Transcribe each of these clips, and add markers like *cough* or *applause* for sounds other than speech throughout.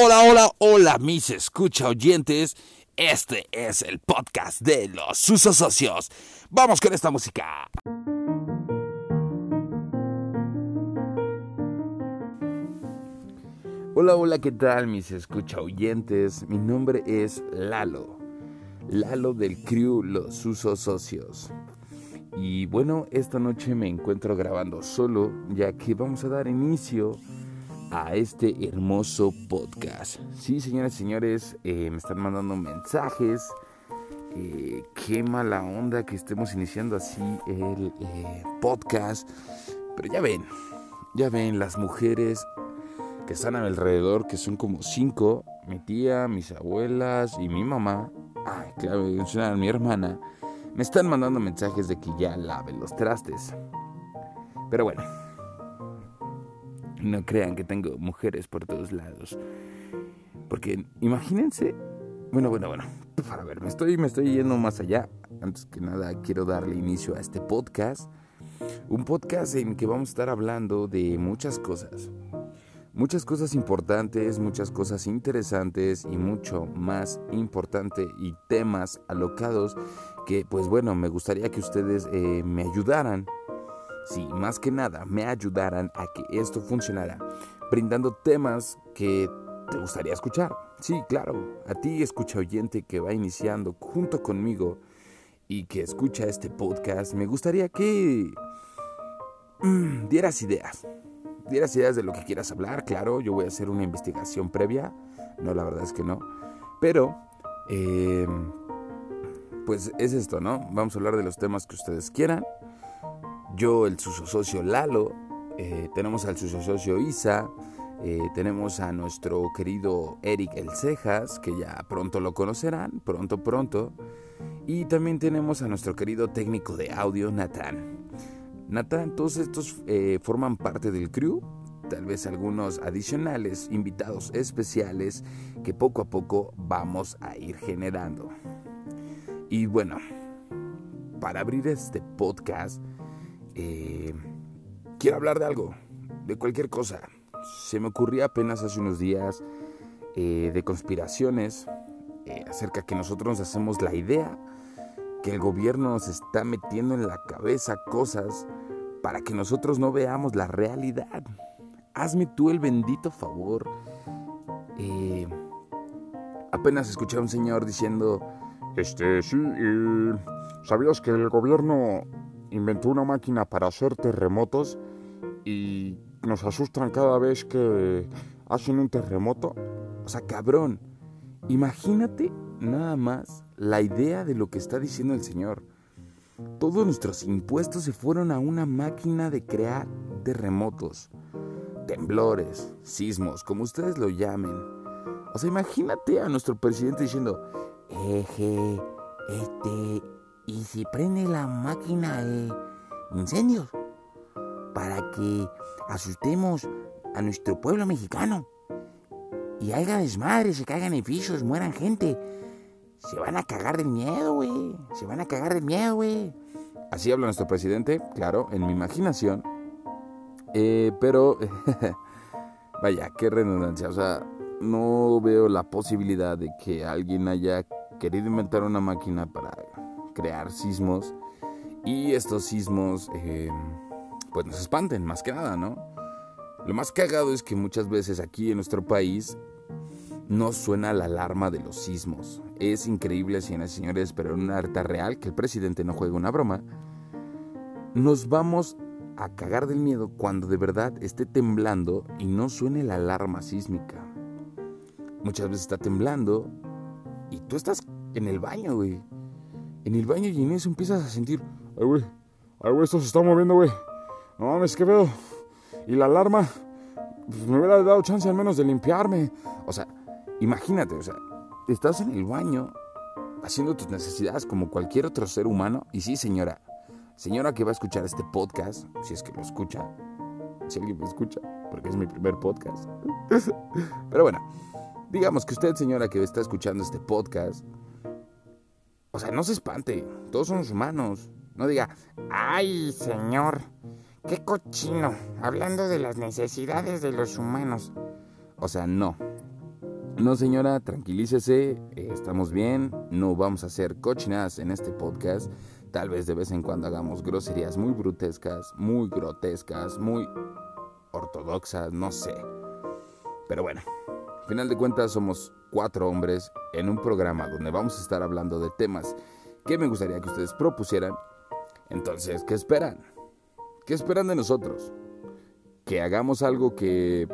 Hola, hola, hola, mis escucha oyentes. Este es el podcast de los Susos Socios. Vamos con esta música. Hola, hola, ¿qué tal, mis escucha oyentes? Mi nombre es Lalo. Lalo del crew Los Susos Socios. Y bueno, esta noche me encuentro grabando solo, ya que vamos a dar inicio a este hermoso podcast. Sí, señoras y señores, eh, me están mandando mensajes. Eh, qué mala onda que estemos iniciando así el eh, podcast. Pero ya ven, ya ven las mujeres que están a mi alrededor, que son como cinco. Mi tía, mis abuelas y mi mamá. Ay, claro, mi hermana. Me están mandando mensajes de que ya laven los trastes. Pero bueno, no crean que tengo mujeres por todos lados. Porque imagínense. Bueno, bueno, bueno. Para ver, me estoy, me estoy yendo más allá. Antes que nada, quiero darle inicio a este podcast. Un podcast en que vamos a estar hablando de muchas cosas. Muchas cosas importantes, muchas cosas interesantes y mucho más importante y temas alocados que pues bueno, me gustaría que ustedes eh, me ayudaran Sí, más que nada me ayudaran a que esto funcionara, brindando temas que te gustaría escuchar. Sí, claro, a ti escucha oyente que va iniciando junto conmigo y que escucha este podcast, me gustaría que mm, dieras ideas. Dieras ideas de lo que quieras hablar, claro, yo voy a hacer una investigación previa, no, la verdad es que no, pero... Em, pues es esto, ¿no? Vamos a hablar de los temas que ustedes quieran yo, el socio Lalo, eh, tenemos al socio Isa, eh, tenemos a nuestro querido Eric El Cejas, que ya pronto lo conocerán, pronto, pronto. Y también tenemos a nuestro querido técnico de audio, Natán. Natán, todos estos eh, forman parte del crew, tal vez algunos adicionales, invitados especiales que poco a poco vamos a ir generando. Y bueno, para abrir este podcast, eh, quiero hablar de algo, de cualquier cosa. Se me ocurría apenas hace unos días eh, de conspiraciones eh, acerca que nosotros nos hacemos la idea que el gobierno nos está metiendo en la cabeza cosas para que nosotros no veamos la realidad. Hazme tú el bendito favor. apenas escuché a un señor diciendo, este, sí, ¿sabías que el gobierno inventó una máquina para hacer terremotos y nos asustan cada vez que hacen un terremoto. O sea, cabrón, imagínate nada más la idea de lo que está diciendo el Señor. Todos nuestros impuestos se fueron a una máquina de crear terremotos, temblores, sismos, como ustedes lo llamen. O sea, imagínate a nuestro presidente diciendo, eje, este, y si prende la máquina de incendios para que asustemos a nuestro pueblo mexicano y haya desmadre, se caigan edificios, mueran gente. Se van a cagar del miedo, güey. Se van a cagar del miedo, güey. Así habla nuestro presidente, claro, en mi imaginación. Eh, pero, *laughs* vaya, qué redundancia. O sea, no veo la posibilidad de que alguien haya querido inventar una máquina para crear sismos y estos sismos eh, pues nos espanten más que nada, ¿no? Lo más cagado es que muchas veces aquí en nuestro país no suena la alarma de los sismos. Es increíble, señoras y señores, pero en una harta real que el presidente no juegue una broma, nos vamos a cagar del miedo cuando de verdad esté temblando y no suene la alarma sísmica. Muchas veces está temblando y tú estás en el baño, güey en el baño y en eso empiezas a sentir, ay, güey, ay, güey, esto se está moviendo, güey. No mames, qué pedo. Y la alarma, pues, me hubiera dado chance al menos de limpiarme. O sea, imagínate, o sea, estás en el baño haciendo tus necesidades como cualquier otro ser humano. Y sí, señora, señora que va a escuchar este podcast, si es que lo escucha, si alguien me escucha, porque es mi primer podcast. *laughs* Pero bueno, digamos que usted, señora que está escuchando este podcast, o sea, no se espante, todos somos humanos. No diga, ay, señor, qué cochino, hablando de las necesidades de los humanos. O sea, no. No señora, tranquilícese, estamos bien, no vamos a hacer cochinadas en este podcast. Tal vez de vez en cuando hagamos groserías muy brutescas, muy grotescas, muy ortodoxas, no sé. Pero bueno, final de cuentas somos cuatro hombres en un programa donde vamos a estar hablando de temas que me gustaría que ustedes propusieran. Entonces, ¿qué esperan? ¿Qué esperan de nosotros? ¿Que hagamos algo que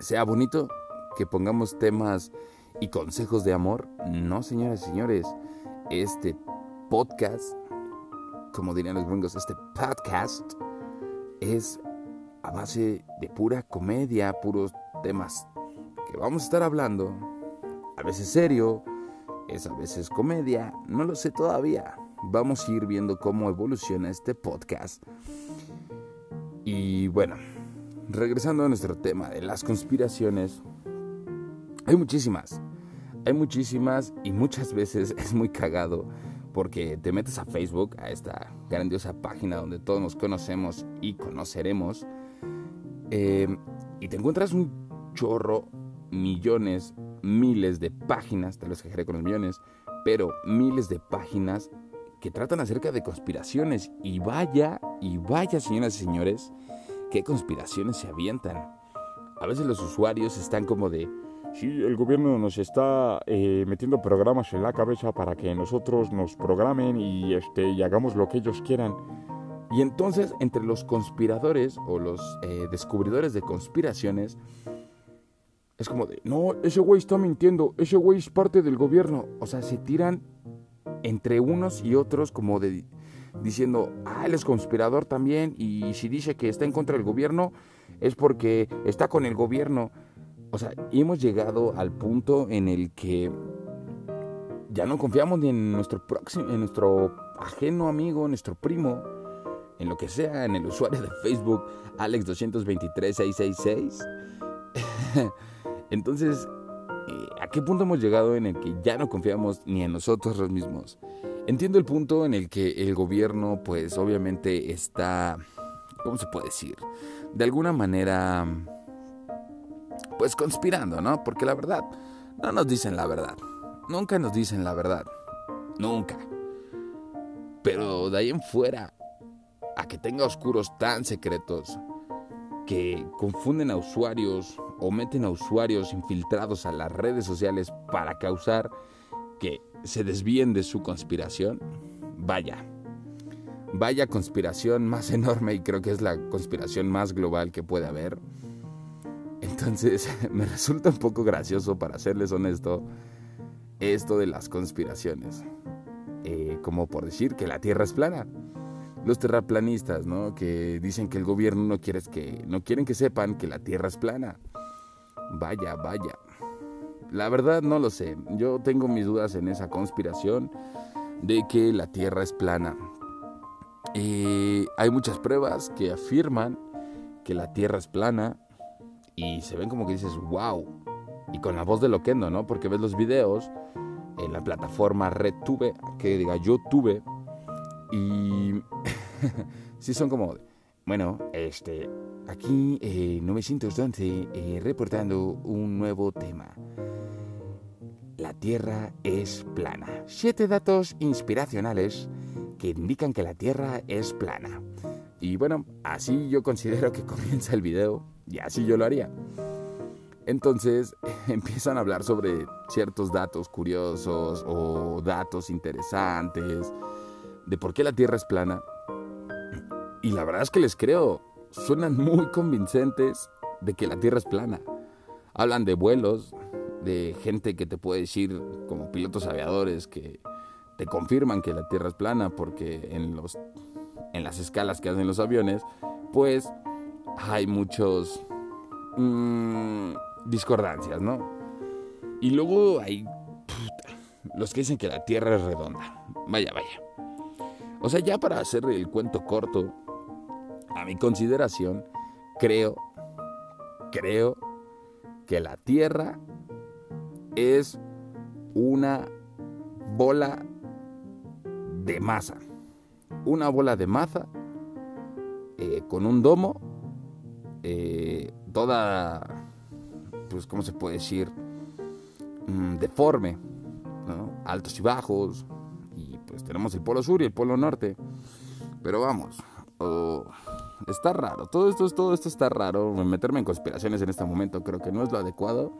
sea bonito? ¿Que pongamos temas y consejos de amor? No, señoras y señores. Este podcast, como dirían los gringos, este podcast es a base de pura comedia, puros temas que vamos a estar hablando. A veces serio, es a veces comedia, no lo sé todavía. Vamos a ir viendo cómo evoluciona este podcast. Y bueno, regresando a nuestro tema de las conspiraciones, hay muchísimas, hay muchísimas y muchas veces *laughs* es muy cagado porque te metes a Facebook, a esta grandiosa página donde todos nos conocemos y conoceremos, eh, y te encuentras un chorro, millones, miles de páginas, te lo exageré con los millones, pero miles de páginas que tratan acerca de conspiraciones. Y vaya, y vaya, señoras y señores, qué conspiraciones se avientan. A veces los usuarios están como de, sí, el gobierno nos está eh, metiendo programas en la cabeza para que nosotros nos programen y, este, hagamos lo que ellos quieran. Y entonces, entre los conspiradores o los eh, descubridores de conspiraciones, es como de, no, ese güey está mintiendo, ese güey es parte del gobierno. O sea, se tiran entre unos y otros como de diciendo, ah, él es conspirador también y si dice que está en contra del gobierno es porque está con el gobierno. O sea, hemos llegado al punto en el que ya no confiamos ni en nuestro próximo, en nuestro ajeno amigo, nuestro primo, en lo que sea, en el usuario de Facebook, Alex223666. *laughs* Entonces, eh, ¿a qué punto hemos llegado en el que ya no confiamos ni en nosotros mismos? Entiendo el punto en el que el gobierno, pues obviamente está, ¿cómo se puede decir? De alguna manera, pues conspirando, ¿no? Porque la verdad, no nos dicen la verdad. Nunca nos dicen la verdad. Nunca. Pero de ahí en fuera, a que tenga oscuros tan secretos que confunden a usuarios o meten a usuarios infiltrados a las redes sociales para causar que se desvíen de su conspiración, vaya, vaya conspiración más *laughs* enorme y creo que es la conspiración más global que puede haber. Entonces *laughs* me resulta un poco gracioso, para serles honesto, esto de las conspiraciones. Eh, como por decir que la Tierra es plana. Los terraplanistas, ¿no? Que dicen que el gobierno no quiere que no quieren que sepan que la Tierra es plana. Vaya, vaya. La verdad no lo sé. Yo tengo mis dudas en esa conspiración de que la Tierra es plana. Eh, hay muchas pruebas que afirman que la Tierra es plana y se ven como que dices, wow. Y con la voz de Loquendo, ¿no? Porque ves los videos en la plataforma RedTube, que diga YouTube, y *laughs* sí son como, bueno, este, Aquí eh, 912 eh, reportando un nuevo tema. La Tierra es plana. Siete datos inspiracionales que indican que la Tierra es plana. Y bueno, así yo considero que *laughs* comienza el video y así yo lo haría. Entonces *laughs* empiezan a hablar sobre ciertos datos curiosos o datos interesantes de por qué la Tierra es plana. Y la verdad es que les creo suenan muy convincentes de que la Tierra es plana. Hablan de vuelos, de gente que te puede decir, como pilotos aviadores, que te confirman que la Tierra es plana porque en, los, en las escalas que hacen los aviones, pues hay muchos mm, discordancias, ¿no? Y luego hay los que dicen que la Tierra es redonda. Vaya, vaya. O sea, ya para hacer el cuento corto, a mi consideración, creo, creo que la Tierra es una bola de masa. Una bola de masa eh, con un domo, eh, toda, pues, ¿cómo se puede decir? mm, deforme, altos y bajos, y pues tenemos el polo sur y el polo norte. Pero vamos, está raro, todo esto, todo esto está raro, meterme en conspiraciones en este momento creo que no es lo adecuado.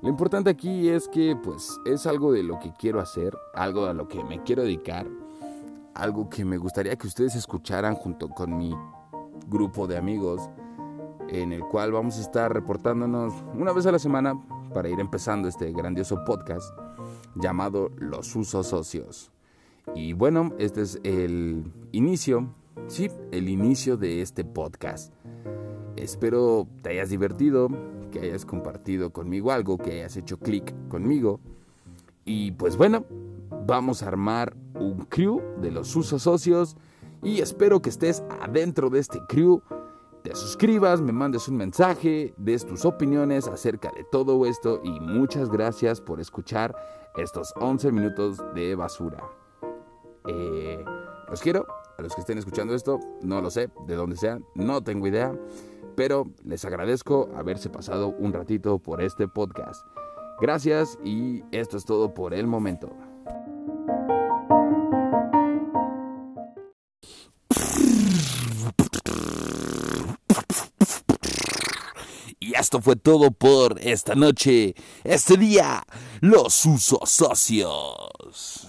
Lo importante aquí es que pues es algo de lo que quiero hacer, algo a lo que me quiero dedicar, algo que me gustaría que ustedes escucharan junto con mi grupo de amigos, en el cual vamos a estar reportándonos una vez a la semana para ir empezando este grandioso podcast llamado Los Usos Socios. Y bueno, este es el inicio, sí, el inicio de este podcast. Espero te hayas divertido, que hayas compartido conmigo algo, que hayas hecho clic conmigo. Y pues bueno, vamos a armar un crew de los usos socios y espero que estés adentro de este crew. Te suscribas, me mandes un mensaje, des tus opiniones acerca de todo esto y muchas gracias por escuchar estos 11 minutos de basura. Eh, los quiero, a los que estén escuchando esto, no lo sé, de dónde sean, no tengo idea pero les agradezco haberse pasado un ratito por este podcast. Gracias y esto es todo por el momento. Y esto fue todo por esta noche, este día, los usos socios.